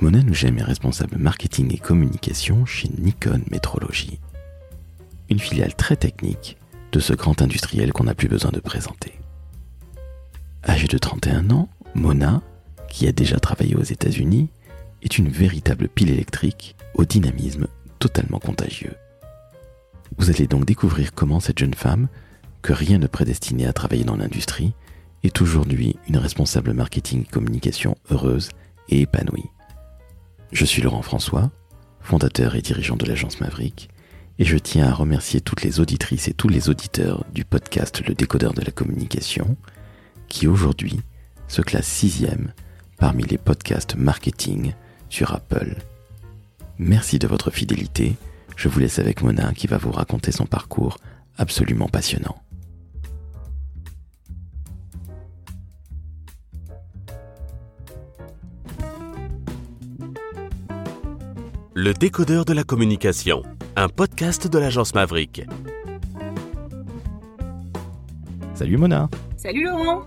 Mona Nougem est responsable marketing et communication chez Nikon Metrology, une filiale très technique de ce grand industriel qu'on n'a plus besoin de présenter. Âgée de 31 ans, Mona, qui a déjà travaillé aux États-Unis, est une véritable pile électrique au dynamisme totalement contagieux. Vous allez donc découvrir comment cette jeune femme, que rien ne prédestinait à travailler dans l'industrie, est aujourd'hui une responsable marketing et communication heureuse et épanouie. Je suis Laurent François, fondateur et dirigeant de l'agence Maverick, et je tiens à remercier toutes les auditrices et tous les auditeurs du podcast Le décodeur de la communication, qui aujourd'hui se classe sixième parmi les podcasts marketing sur Apple. Merci de votre fidélité. Je vous laisse avec Mona qui va vous raconter son parcours absolument passionnant. Le décodeur de la communication, un podcast de l'agence Maverick. Salut Mona, Salut Laurent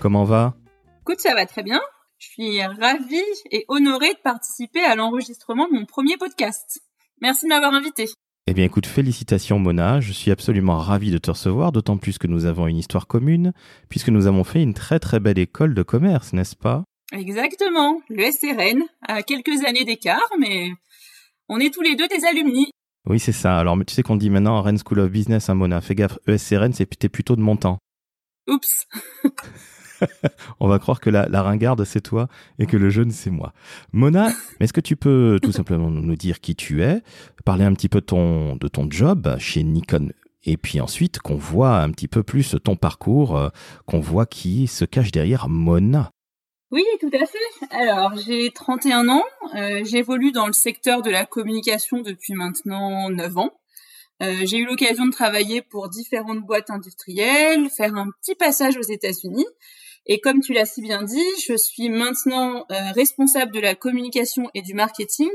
comment va? Écoute, ça va très bien. Je suis ravie et honorée de participer à l'enregistrement de mon premier podcast. Merci de m'avoir invité. Eh bien écoute, félicitations Mona, je suis absolument ravi de te recevoir, d'autant plus que nous avons une histoire commune, puisque nous avons fait une très très belle école de commerce, n'est-ce pas? Exactement, le SRN, à quelques années d'écart, mais on est tous les deux des alumni. Oui c'est ça, alors tu sais qu'on dit maintenant Rennes School of Business à Mona, fais gaffe, ESCRN c'est t'es plutôt de mon temps. Oups. On va croire que la, la ringarde c'est toi et que le jeune c'est moi. Mona, est-ce que tu peux tout simplement nous dire qui tu es, parler un petit peu de ton, de ton job chez Nikon et puis ensuite qu'on voit un petit peu plus ton parcours, euh, qu'on voit qui se cache derrière Mona? Oui, tout à fait. Alors, j'ai 31 ans, euh, j'évolue dans le secteur de la communication depuis maintenant 9 ans. Euh, j'ai eu l'occasion de travailler pour différentes boîtes industrielles, faire un petit passage aux États-Unis. Et comme tu l'as si bien dit, je suis maintenant euh, responsable de la communication et du marketing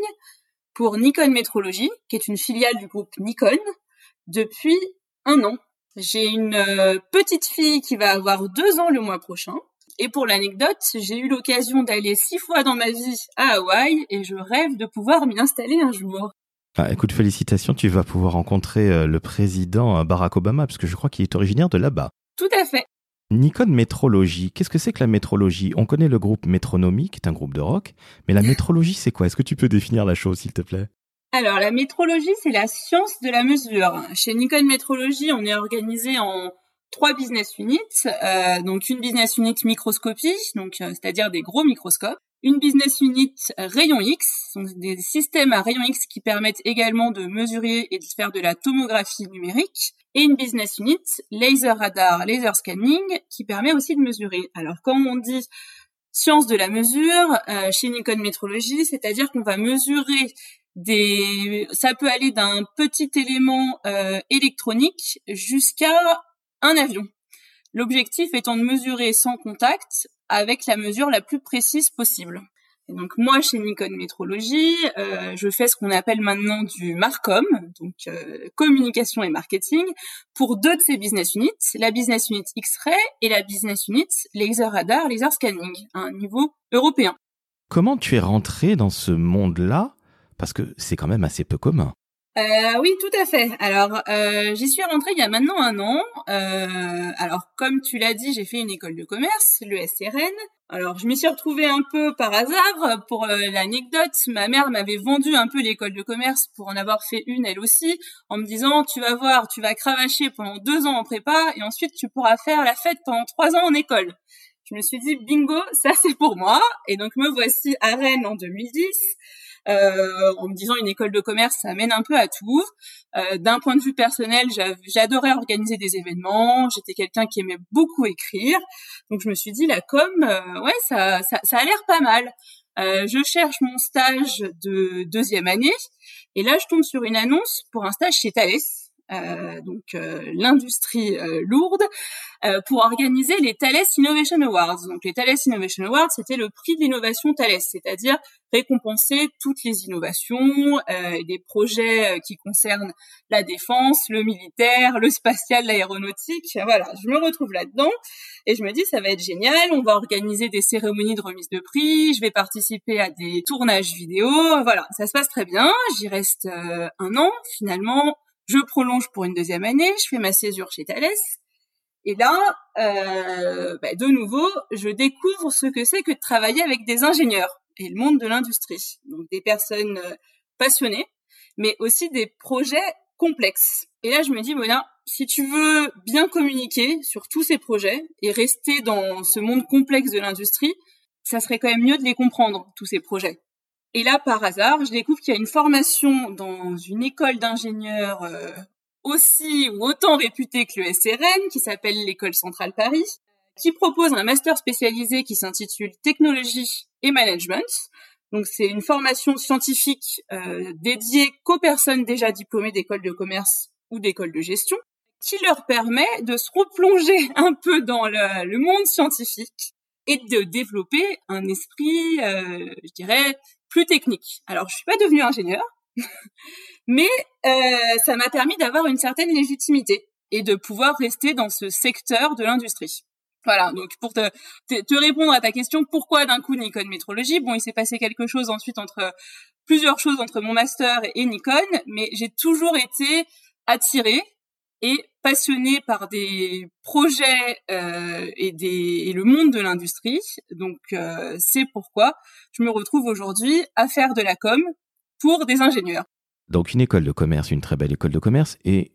pour Nikon Metrology, qui est une filiale du groupe Nikon, depuis un an. J'ai une euh, petite fille qui va avoir deux ans le mois prochain. Et pour l'anecdote, j'ai eu l'occasion d'aller six fois dans ma vie à Hawaï et je rêve de pouvoir m'y installer un jour. Ah, écoute, félicitations, tu vas pouvoir rencontrer euh, le président euh, Barack Obama, parce que je crois qu'il est originaire de là-bas. Tout à fait. Nikon Métrologie, qu'est-ce que c'est que la métrologie? On connaît le groupe Métronomie, qui est un groupe de rock, mais la métrologie, c'est quoi? Est-ce que tu peux définir la chose, s'il te plaît? Alors, la métrologie, c'est la science de la mesure. Chez Nikon Metrology, on est organisé en trois business units. Euh, donc, une business unit microscopie, donc euh, c'est-à-dire des gros microscopes. Une business unit rayon X, donc des systèmes à rayon X qui permettent également de mesurer et de faire de la tomographie numérique. Et une business unit laser radar, laser scanning, qui permet aussi de mesurer. Alors, quand on dit science de la mesure euh, chez Nikon Metrology, c'est-à-dire qu'on va mesurer des, ça peut aller d'un petit élément euh, électronique jusqu'à un avion. L'objectif étant de mesurer sans contact avec la mesure la plus précise possible. Et donc moi chez Nikon Metrology, euh, je fais ce qu'on appelle maintenant du Marcom, donc euh, communication et marketing, pour deux de ces business units, la business unit X-ray et la business unit laser radar, laser scanning, à un niveau européen. Comment tu es rentré dans ce monde-là? Parce que c'est quand même assez peu commun. Euh, oui, tout à fait. Alors, euh, j'y suis rentrée il y a maintenant un an. Euh, alors, comme tu l'as dit, j'ai fait une école de commerce, le SRN. Alors, je m'y suis retrouvée un peu par hasard. Pour euh, l'anecdote, ma mère m'avait vendu un peu l'école de commerce pour en avoir fait une elle aussi, en me disant, tu vas voir, tu vas cravacher pendant deux ans en prépa et ensuite tu pourras faire la fête pendant trois ans en école. Je me suis dit, bingo, ça c'est pour moi. Et donc, me voici à Rennes en 2010 euh, en me disant une école de commerce, ça mène un peu à tout. Euh, D'un point de vue personnel, j'adorais organiser des événements, j'étais quelqu'un qui aimait beaucoup écrire, donc je me suis dit la com, euh, ouais, ça, ça, ça a l'air pas mal. Euh, je cherche mon stage de deuxième année et là je tombe sur une annonce pour un stage chez Thales. Donc l'industrie lourde, pour organiser les Thales Innovation Awards. Donc les Thales Innovation Awards, c'était le prix de l'innovation Thales, c'est-à-dire récompenser toutes les innovations, euh, des projets qui concernent la défense, le militaire, le spatial, l'aéronautique. Voilà, je me retrouve là-dedans et je me dis ça va être génial. On va organiser des cérémonies de remise de prix. Je vais participer à des tournages vidéo. Voilà, ça se passe très bien. J'y reste euh, un an. Finalement, je prolonge pour une deuxième année. Je fais ma césure chez Thales. Et là, euh, bah, de nouveau, je découvre ce que c'est que de travailler avec des ingénieurs et le monde de l'industrie. Donc des personnes euh, passionnées, mais aussi des projets complexes. Et là, je me dis, Mona, si tu veux bien communiquer sur tous ces projets et rester dans ce monde complexe de l'industrie, ça serait quand même mieux de les comprendre, tous ces projets. Et là, par hasard, je découvre qu'il y a une formation dans une école d'ingénieurs euh, aussi ou autant réputée que le SRN, qui s'appelle l'école centrale Paris, qui propose un master spécialisé qui s'intitule Technologie et Management. Donc c'est une formation scientifique euh, dédiée qu'aux personnes déjà diplômées d'écoles de commerce ou d'écoles de gestion, qui leur permet de se replonger un peu dans le, monde scientifique et de développer un esprit, euh, je dirais, plus technique. Alors je suis pas devenue ingénieur, mais euh, ça m'a permis d'avoir une certaine légitimité et de pouvoir rester dans ce secteur de l'industrie. Voilà, donc pour te, te, répondre à ta question, pourquoi d'un coup Nikon métrologie? Bon, il s'est passé quelque chose ensuite entre plusieurs choses entre mon master et Nikon, mais j'ai toujours été attirée et passionnée par des projets euh, et, des, et le monde de l'industrie. Donc euh, c'est pourquoi je me retrouve aujourd'hui à faire de la com pour des ingénieurs. Donc une école de commerce, une très belle école de commerce, et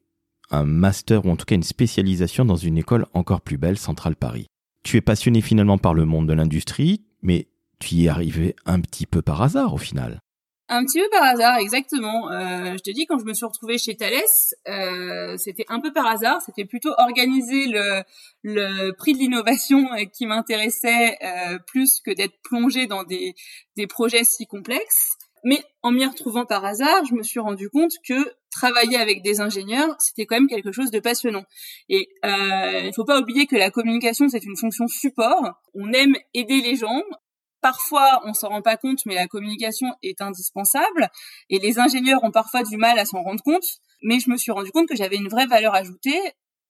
un master ou en tout cas une spécialisation dans une école encore plus belle, Centrale Paris. Tu es passionné finalement par le monde de l'industrie, mais tu y es arrivé un petit peu par hasard au final. Un petit peu par hasard, exactement. Euh, je te dis, quand je me suis retrouvée chez Thales, euh, c'était un peu par hasard. C'était plutôt organiser le, le prix de l'innovation euh, qui m'intéressait euh, plus que d'être plongée dans des, des projets si complexes. Mais en m'y retrouvant par hasard, je me suis rendu compte que travailler avec des ingénieurs, c'était quand même quelque chose de passionnant. Et euh, il ne faut pas oublier que la communication, c'est une fonction support. On aime aider les gens. Parfois, on s'en rend pas compte, mais la communication est indispensable. Et les ingénieurs ont parfois du mal à s'en rendre compte. Mais je me suis rendu compte que j'avais une vraie valeur ajoutée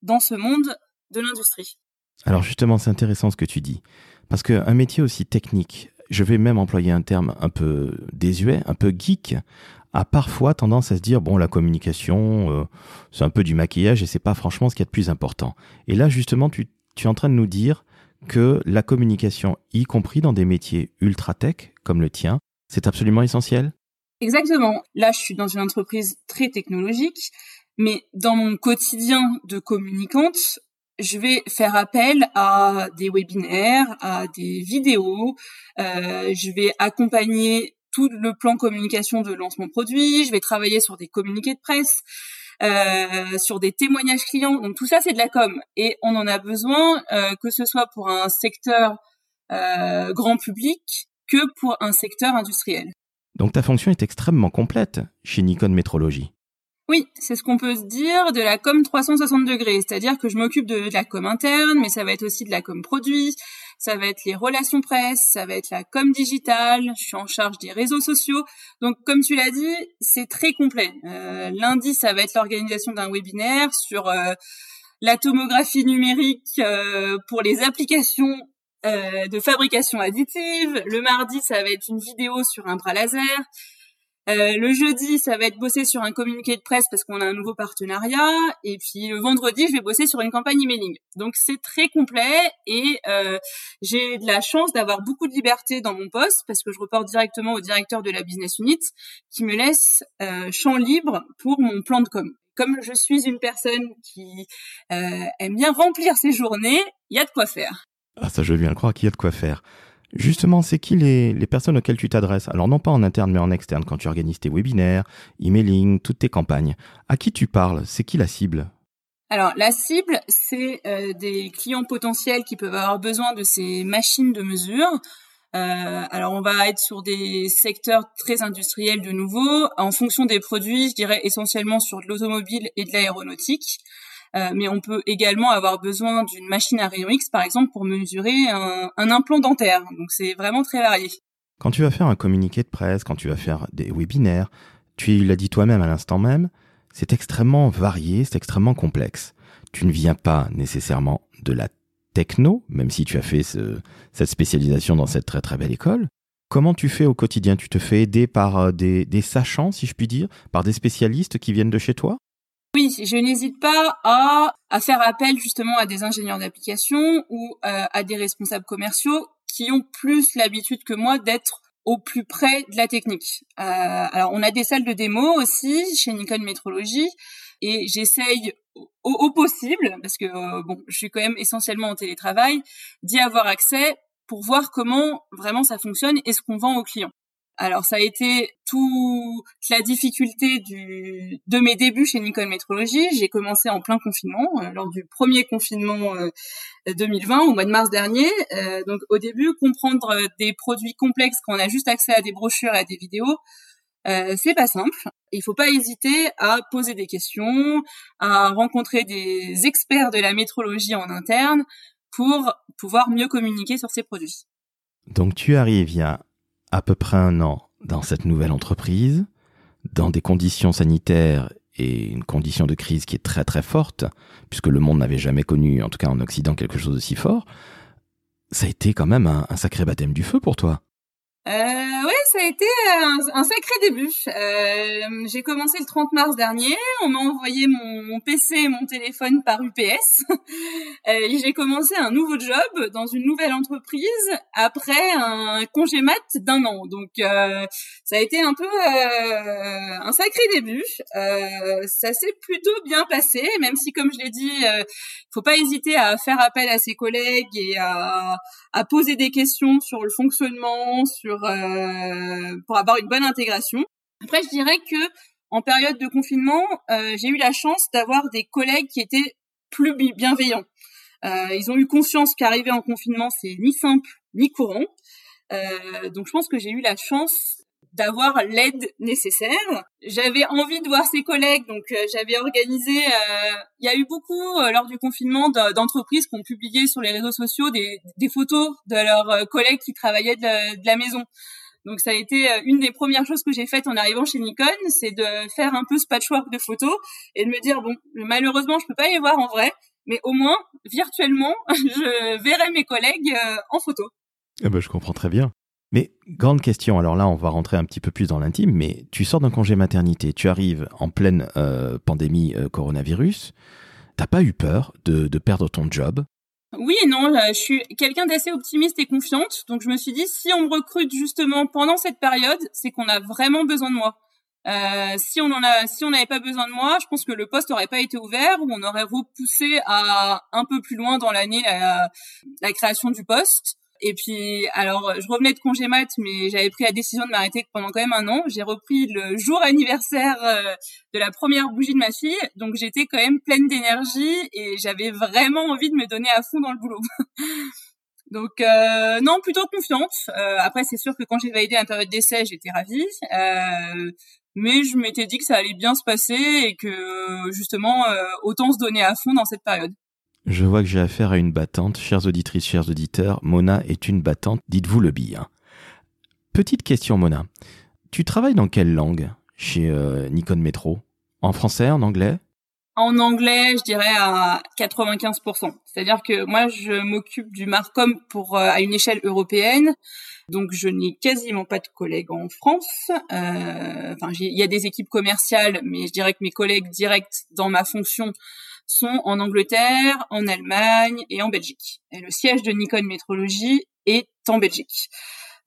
dans ce monde de l'industrie. Alors justement, c'est intéressant ce que tu dis. Parce qu'un métier aussi technique, je vais même employer un terme un peu désuet, un peu geek, a parfois tendance à se dire bon la communication euh, c'est un peu du maquillage et c'est pas franchement ce qui est de plus important. Et là justement tu es en train de nous dire que la communication, y compris dans des métiers ultra tech comme le tien, c'est absolument essentiel. Exactement. Là je suis dans une entreprise très technologique, mais dans mon quotidien de communicante, je vais faire appel à des webinaires, à des vidéos. Euh, je vais accompagner tout le plan communication de lancement produit. Je vais travailler sur des communiqués de presse, euh, sur des témoignages clients. Donc tout ça, c'est de la com. Et on en a besoin, euh, que ce soit pour un secteur euh, grand public que pour un secteur industriel. Donc ta fonction est extrêmement complète chez Nikon Métrologie. Oui, c'est ce qu'on peut se dire de la com 360 degrés, c'est-à-dire que je m'occupe de, la com interne, mais ça va être aussi de la com produit, ça va être les relations presse, ça va être la com digitale, je suis en charge des réseaux sociaux. Donc comme tu l'as dit, c'est très complet. Euh, lundi, ça va être l'organisation d'un webinaire sur euh, la tomographie numérique euh, pour les applications de fabrication additive. Le mardi, ça va être une vidéo sur un bras laser. Euh, le jeudi, ça va être bosser sur un communiqué de presse parce qu'on a un nouveau partenariat. Et puis le vendredi, je vais bosser sur une campagne emailing. Donc c'est très complet et euh, j'ai de la chance d'avoir beaucoup de liberté dans mon poste parce que je reporte directement au directeur de la business unit qui me laisse euh, champ libre pour mon plan de com. Comme je suis une personne qui aime bien remplir ses journées, il y a de quoi faire. Ah ça, je viens croire qu'il y a de quoi faire. Justement, c'est qui les, personnes auxquelles tu t'adresses? Alors non pas en interne mais en externe quand tu organises tes webinaires, emailing, toutes tes campagnes. À qui tu parles? C'est qui la cible? Alors la cible, c'est euh, des clients potentiels qui peuvent avoir besoin de ces machines de mesure. alors on va être sur des secteurs très industriels de nouveau, en fonction des produits, je dirais essentiellement sur de l'automobile et de l'aéronautique. Euh, mais on peut également avoir besoin d'une machine à rayon X, par exemple, pour mesurer un, implant dentaire. Donc c'est vraiment très varié. Quand tu vas faire un communiqué de presse, quand tu vas faire des webinaires, tu l'as dit toi-même à l'instant même, c'est extrêmement varié, c'est extrêmement complexe. Tu ne viens pas nécessairement de la techno, même si tu as fait ce, cette spécialisation dans cette très très belle école. Comment tu fais au quotidien? Tu te fais aider par euh, des sachants, si je puis dire, par des spécialistes qui viennent de chez toi? Oui, je n'hésite pas à, à faire appel justement à des ingénieurs d'application ou euh, à des responsables commerciaux qui ont plus l'habitude que moi d'être au plus près de la technique. Euh, alors on a des salles de démo aussi chez Nikon Métrologie et j'essaye au, possible, parce que euh, bon, je suis quand même essentiellement en télétravail, d'y avoir accès pour voir comment vraiment ça fonctionne et ce qu'on vend aux clients. Alors ça a été toute la difficulté de mes débuts chez Nikon Métrologie. J'ai commencé en plein confinement, euh, lors du premier confinement 2020, euh, au mois de mars dernier. Euh, donc au début, comprendre des produits complexes quand on a juste accès à des brochures et à des vidéos, c'est pas simple. Il faut pas hésiter à poser des questions, à rencontrer des experts de la métrologie en interne pour pouvoir mieux communiquer sur ces produits. Donc tu arrives il y a à peu près un an dans cette nouvelle entreprise, dans des conditions sanitaires et une condition de crise qui est très très forte, puisque le monde n'avait jamais connu, en tout cas en Occident, quelque chose de si fort, ça a été quand même un, un sacré baptême du feu pour toi. Euh, ouais, ça a été un, un sacré début. Euh, j'ai commencé le 30 mars dernier. On m'a envoyé mon, PC et mon téléphone par UPS. euh, j'ai commencé un nouveau job dans une nouvelle entreprise après un congé mat d'un an. Donc, euh, ça a été un peu euh, un sacré début. Euh, ça s'est plutôt bien passé, même si, comme je l'ai dit, euh, faut pas hésiter à faire appel à ses collègues et à, à poser des questions sur le fonctionnement, sur euh, pour avoir une bonne intégration. Après, je dirais que en période de confinement, euh, j'ai eu la chance d'avoir des collègues qui étaient plus bienveillants. Euh, ils ont eu conscience qu'arriver en confinement, c'est ni simple ni courant. donc, je pense que j'ai eu la chance d'avoir l'aide nécessaire. J'avais envie de voir ses collègues, donc j'avais organisé. Il y a eu beaucoup lors du confinement d'entreprises qui ont publié sur les réseaux sociaux des, photos de leurs collègues qui travaillaient de, de la maison. Donc ça a été euh, une des premières choses que j'ai faites en arrivant chez Nikon, c'est de faire un peu ce patchwork de photos et de me dire bon, malheureusement je peux pas les voir en vrai, mais au moins virtuellement je verrai mes collègues euh, en photo. Eh ben, je comprends très bien. Mais grande question, alors là on va rentrer un petit peu plus dans l'intime, mais tu sors d'un congé maternité, tu arrives en pleine euh, pandémie coronavirus, t'as pas eu peur de, perdre ton job? Oui et non, je suis quelqu'un d'assez optimiste et confiante, donc je me suis dit si on me recrute justement pendant cette période, c'est qu'on a vraiment besoin de moi. Euh, si on en a, si on n'avait pas besoin de moi, je pense que le poste n'aurait pas été ouvert ou on aurait repoussé à un peu plus loin dans l'année la, la création du poste. Et puis, alors, je revenais de congé mat, mais j'avais pris la décision de m'arrêter pendant quand même un an. J'ai repris le jour anniversaire euh, de la première bougie de ma fille, donc j'étais quand même pleine d'énergie et j'avais vraiment envie de me donner à fond dans le boulot. donc, euh, non, plutôt confiante. Euh, après, c'est sûr que quand j'ai validé la période d'essai, j'étais ravie. Euh, mais je m'étais dit que ça allait bien se passer et que justement, euh, autant se donner à fond dans cette période. Je vois que j'ai affaire à une battante. Chères auditrices, chers auditeurs, Mona est une battante. Dites-vous le bien. Petite question, Mona. Tu travailles dans quelle langue chez euh, Nikon Metro? En français, en anglais? En anglais, je dirais à 95%. C'est-à-dire que moi, je m'occupe du Marcom pour euh, à une échelle européenne. Donc, je n'ai quasiment pas de collègues en France. Euh, enfin, il y a des équipes commerciales, mais je dirais que mes collègues directs dans ma fonction sont en Angleterre, en Allemagne et en Belgique. Et le siège de Nikon Métrologie est en Belgique.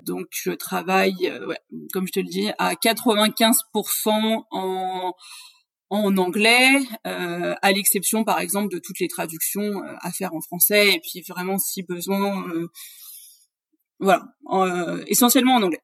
Donc je travaille, euh, ouais, comme je te le dis, à 95% en en anglais, euh, à l'exception par exemple de toutes les traductions euh, à faire en français et puis vraiment si besoin, euh, voilà, essentiellement en anglais.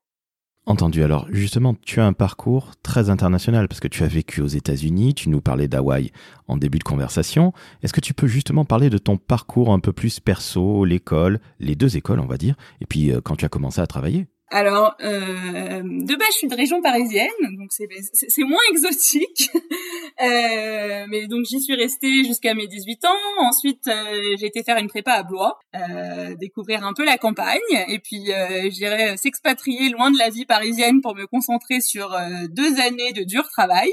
Entendu. Alors justement, tu as un parcours très international parce que tu as vécu aux États-Unis, tu nous parlais d'Hawaï en début de conversation. Est-ce que tu peux justement parler de ton parcours un peu plus perso, l'école, les deux écoles on va dire, et puis euh, quand tu as commencé à travailler? Alors, euh, de base, je suis de région parisienne, donc c'est moins exotique. euh, mais donc j'y suis restée jusqu'à mes 18 ans. Ensuite, euh, j'ai été faire une prépa à Blois, euh, découvrir un peu la campagne, et puis euh, j'irai s'expatrier loin de la vie parisienne pour me concentrer sur euh, deux années de dur travail.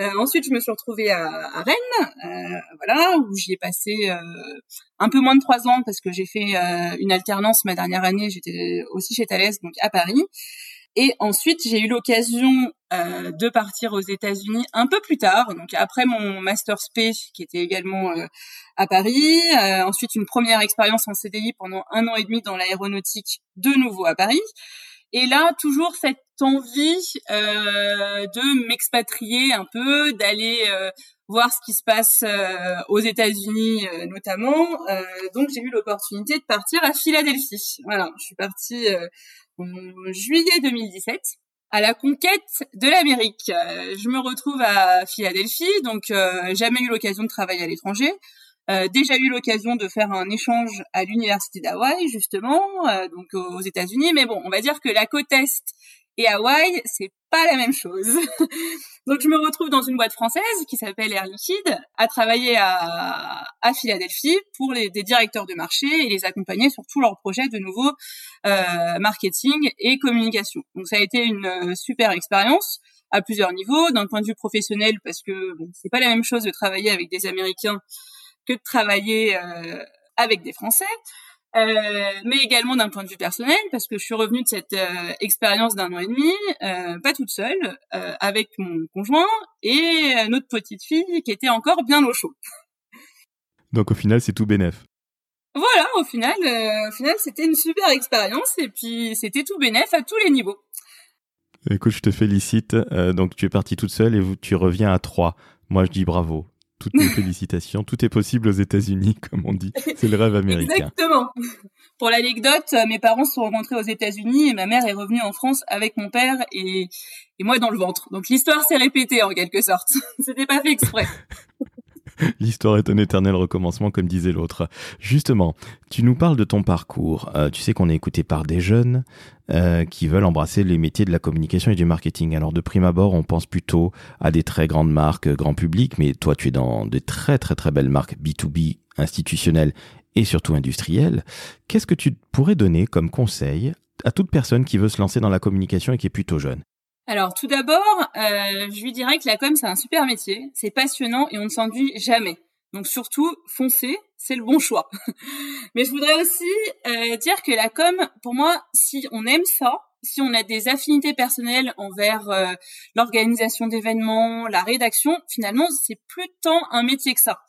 Euh, ensuite, je me suis retrouvée à, à Rennes, euh, voilà, où j'y ai passé euh, un peu moins de trois ans parce que j'ai fait une alternance ma dernière année. J'étais aussi chez Thales, donc à Paris. Et ensuite, j'ai eu l'occasion euh, de partir aux États-Unis un peu plus tard, donc après mon master spé qui était également euh, à Paris. Euh, ensuite, une première expérience en CDI pendant un an et demi dans l'aéronautique, de nouveau à Paris. Et là, toujours cette envie euh, de m'expatrier un peu, d'aller euh, voir ce qui se passe euh, aux États-Unis notamment. donc j'ai eu l'opportunité de partir à Philadelphie. Voilà, je suis partie en juillet 2017 à la conquête de l'Amérique. je me retrouve à Philadelphie, donc jamais eu l'occasion de travailler à l'étranger. Déjà eu l'occasion de faire un échange à l'université d'Hawaï justement, donc aux États-Unis. Mais bon, on va dire que la côte est et Hawaï, c'est pas la même chose. donc je me retrouve dans une boîte française qui s'appelle Air Liquide, à travailler à, à Philadelphie pour les, des directeurs de marché et les accompagner sur tous leurs projets de nouveau euh, marketing et communication. Donc ça a été une euh, super expérience à plusieurs niveaux, d'un point de vue professionnel parce que bon, c'est pas la même chose de travailler avec des Américains que de travailler euh, avec des Français. Euh, mais également d'un point de vue personnel, parce que je suis revenue de cette euh, expérience d'un an et demi, euh, pas toute seule, euh, avec mon conjoint et notre petite fille qui était encore bien au chaud. Donc au final, c'est tout bénef. Voilà, au final, au final, c'était une super expérience et puis c'était tout bénef à tous les niveaux. Écoute, je te félicite. donc tu es partie toute seule et tu reviens à trois. Moi, je dis bravo toutes mes félicitations. Tout est possible aux États-Unis, comme on dit. C'est le rêve américain. Exactement. Pour l'anecdote, mes parents se sont rencontrés aux États-Unis et ma mère est revenue en France avec mon père et, et moi dans le ventre. Donc l'histoire s'est répétée en quelque sorte. C'était pas fait exprès. L'histoire est un éternel recommencement, comme disait l'autre. Justement, tu nous parles de ton parcours. Euh, tu sais qu'on est écouté par des jeunes euh, qui veulent embrasser les métiers de la communication et du marketing. Alors de prime abord, on pense plutôt à des très grandes marques euh, grand public, mais toi, tu es dans de très très très belles marques B2B, institutionnelles et surtout industrielles. Qu'est-ce que tu pourrais donner comme conseil à toute personne qui veut se lancer dans la communication et qui est plutôt jeune? Alors tout d'abord, euh, je lui dirais que la com c'est un super métier, c'est passionnant et on ne s'ennuie jamais. Donc surtout, foncez, c'est le bon choix. Mais je voudrais aussi euh, dire que la com, pour moi, si on aime ça, si on a des affinités personnelles envers euh, l'organisation d'événements, la rédaction, finalement, c'est plus tant un métier que ça.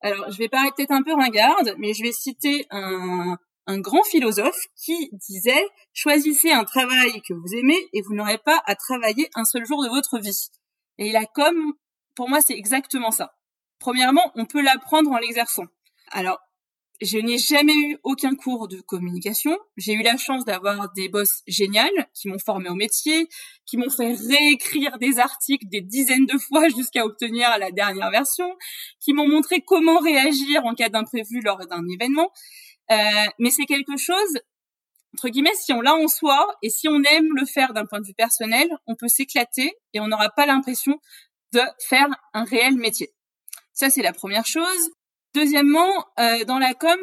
Alors, je vais paraître peut-être un peu ringarde, mais je vais citer un, un grand philosophe qui disait choisissez un travail que vous aimez et vous n'aurez pas à travailler un seul jour de votre vie. Et la com, pour moi, c'est exactement ça. Premièrement, on peut l'apprendre en l'exerçant. Alors, je n'ai jamais eu aucun cours de communication. J'ai eu la chance d'avoir des boss géniales qui m'ont formé au métier, qui m'ont fait réécrire des articles des dizaines de fois jusqu'à obtenir la dernière version, qui m'ont montré comment réagir en cas d'imprévu lors d'un événement. Euh, mais c'est quelque chose, entre guillemets, si on l'a en soi et si on aime le faire d'un point de vue personnel, on peut s'éclater et on n'aura pas l'impression de faire un réel métier. Ça, c'est la première chose. Deuxièmement, euh, dans la com,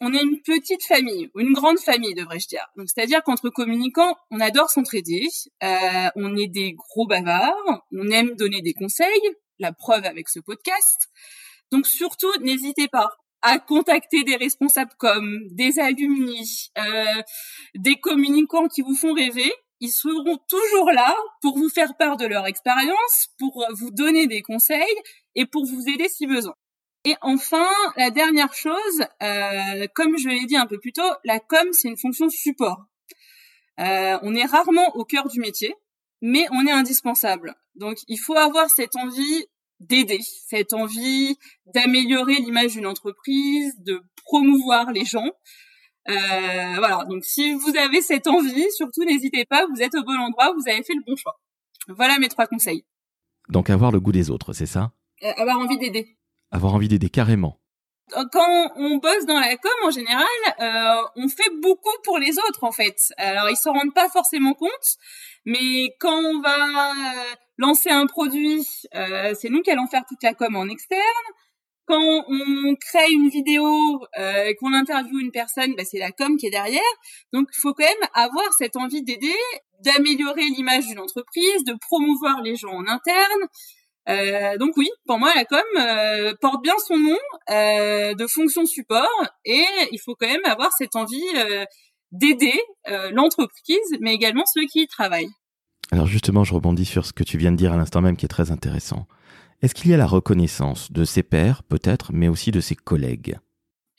on est une petite famille, ou une grande famille, devrais-je dire. Donc, c'est-à-dire qu'entre communicants, on adore s'entraider, euh, on est des gros bavards, on aime donner des conseils, la preuve avec ce podcast. Donc, surtout, n'hésitez pas à contacter des responsables comme des alumni, euh, des communicants qui vous font rêver. Ils seront toujours là pour vous faire part de leur expérience, pour vous donner des conseils et pour vous aider si besoin. Et enfin, la dernière chose, euh, comme je l'ai dit un peu plus tôt, la com, c'est une fonction support. Euh, on est rarement au cœur du métier, mais on est indispensable. Donc, il faut avoir cette envie d'aider, cette envie d'améliorer l'image d'une entreprise, de promouvoir les gens. Euh, voilà, donc si vous avez cette envie, surtout n'hésitez pas, vous êtes au bon endroit, vous avez fait le bon choix. Voilà mes trois conseils. Donc avoir le goût des autres, c'est ça? Euh, Avoir envie d'aider. Avoir envie d'aider carrément. Quand on bosse dans la com, en général, euh, on fait beaucoup pour les autres, en fait. Alors, ils s'en rendent pas forcément compte, mais quand on va lancer un produit, euh, c'est nous qui allons faire toute la com en externe quand on crée une vidéo euh, et qu'on interviewe une personne, bah, c'est la com qui est derrière. Donc, il faut quand même avoir cette envie d'aider, d'améliorer l'image d'une entreprise, de promouvoir les gens en interne. Euh, donc oui, pour moi, la com euh, porte bien son nom de fonction support et il faut quand même avoir cette envie d'aider l'entreprise, mais également ceux qui y travaillent. Alors justement, je rebondis sur ce que tu viens de dire à l'instant même qui est très intéressant. Est-ce qu'il y a la reconnaissance de ses pairs, peut-être, mais aussi de ses collègues?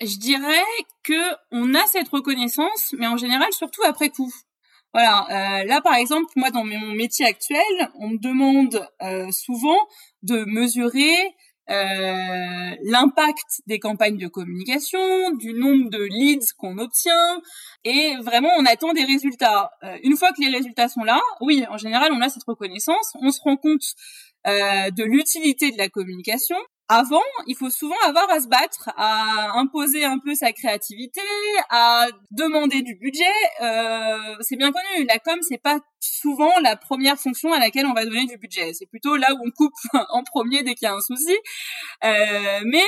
Je dirais que on a cette reconnaissance, mais en général surtout après coup. Voilà, euh, là par exemple, moi dans mon métier actuel, on me demande euh, souvent de mesurer euh, l'impact des campagnes de communication, du nombre de leads qu'on obtient, et vraiment on attend des résultats. Euh, une fois que les résultats sont là, oui, en général on a cette reconnaissance, on se rend compte euh, de l'utilité de la communication. Avant, il faut souvent avoir à se battre, à imposer un peu sa créativité, à demander du budget. Euh, c'est bien connu, la com c'est pas souvent la première fonction à laquelle on va donner du budget. C'est plutôt là où on coupe en premier dès qu'il y a un souci. Euh, mais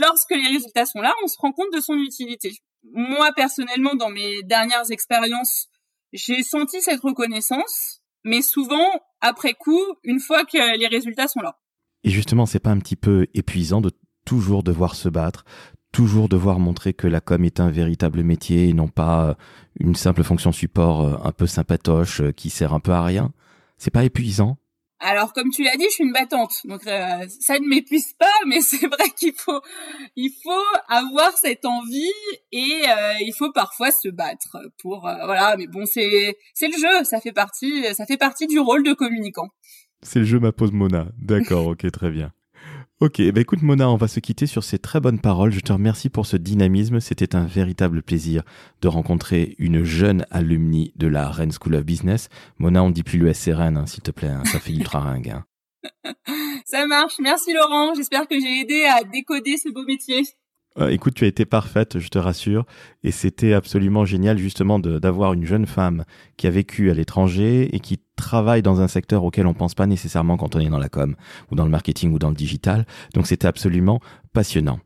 lorsque les résultats sont là, on se rend compte de son utilité. Moi personnellement, dans mes dernières expériences, j'ai senti cette reconnaissance mais souvent après coup, une fois que les résultats sont là. Et justement, c'est pas un petit peu épuisant de toujours devoir se battre, toujours devoir montrer que la com est un véritable métier et non pas euh, une simple fonction support euh, un peu sympatoche euh, qui sert un peu à rien? C'est pas épuisant? Alors, comme tu l'as dit, je suis une battante, donc ça ne m'épuise pas, mais c'est vrai qu'il faut, il faut avoir cette envie et il faut parfois se battre pour, voilà. Mais bon, c'est, c'est le jeu, ça fait partie, ça fait partie du rôle de communicant. C'est le jeu ma pause Mona. D'accord, ok, très bien. Ok, ben écoute Mona, on va se quitter sur ces très bonnes paroles. Je te remercie pour ce dynamisme. C'était un véritable plaisir de rencontrer une jeune alumni de la Rennes School of Business. Mona, on dit plus le SRN, hein, s'il te plaît. Hein. ça fait ultra ringue. Hein. Ça marche. Merci Laurent. J'espère que j'ai aidé à décoder ce beau métier. Euh, écoute, tu as été parfaite, je te rassure, et c'était absolument génial justement d'avoir une jeune femme qui a vécu à l'étranger et qui travaille dans un secteur auquel on pense pas nécessairement quand on est dans la com ou dans le marketing ou dans le digital. Donc c'était absolument passionnant.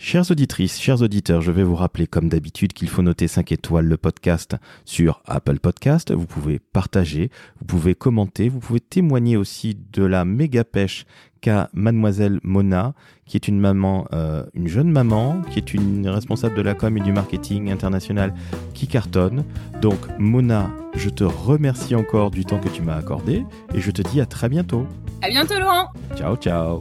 Chères auditrices, chers auditeurs, je vais vous rappeler comme d'habitude qu'il faut noter 5 étoiles le podcast sur Apple Podcast. Vous pouvez partager, vous pouvez commenter, vous pouvez témoigner aussi de la méga pêche qu'a mademoiselle Mona, qui est une maman, euh, une jeune maman, qui est une responsable de la com et du marketing international qui cartonne. Donc Mona, je te remercie encore du temps que tu m'as accordé et je te dis à très bientôt. À bientôt Laurent. Ciao ciao.